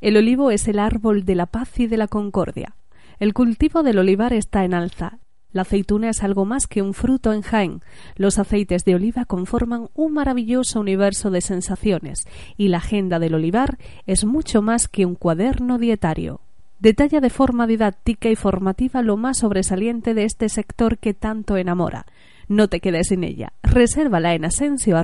el olivo es el árbol de la paz y de la concordia. El cultivo del olivar está en alza. La aceituna es algo más que un fruto en Jaén. Los aceites de oliva conforman un maravilloso universo de sensaciones y la agenda del olivar es mucho más que un cuaderno dietario. Detalla de forma didáctica y formativa lo más sobresaliente de este sector que tanto enamora. No te quedes sin ella. Resérvala en asensio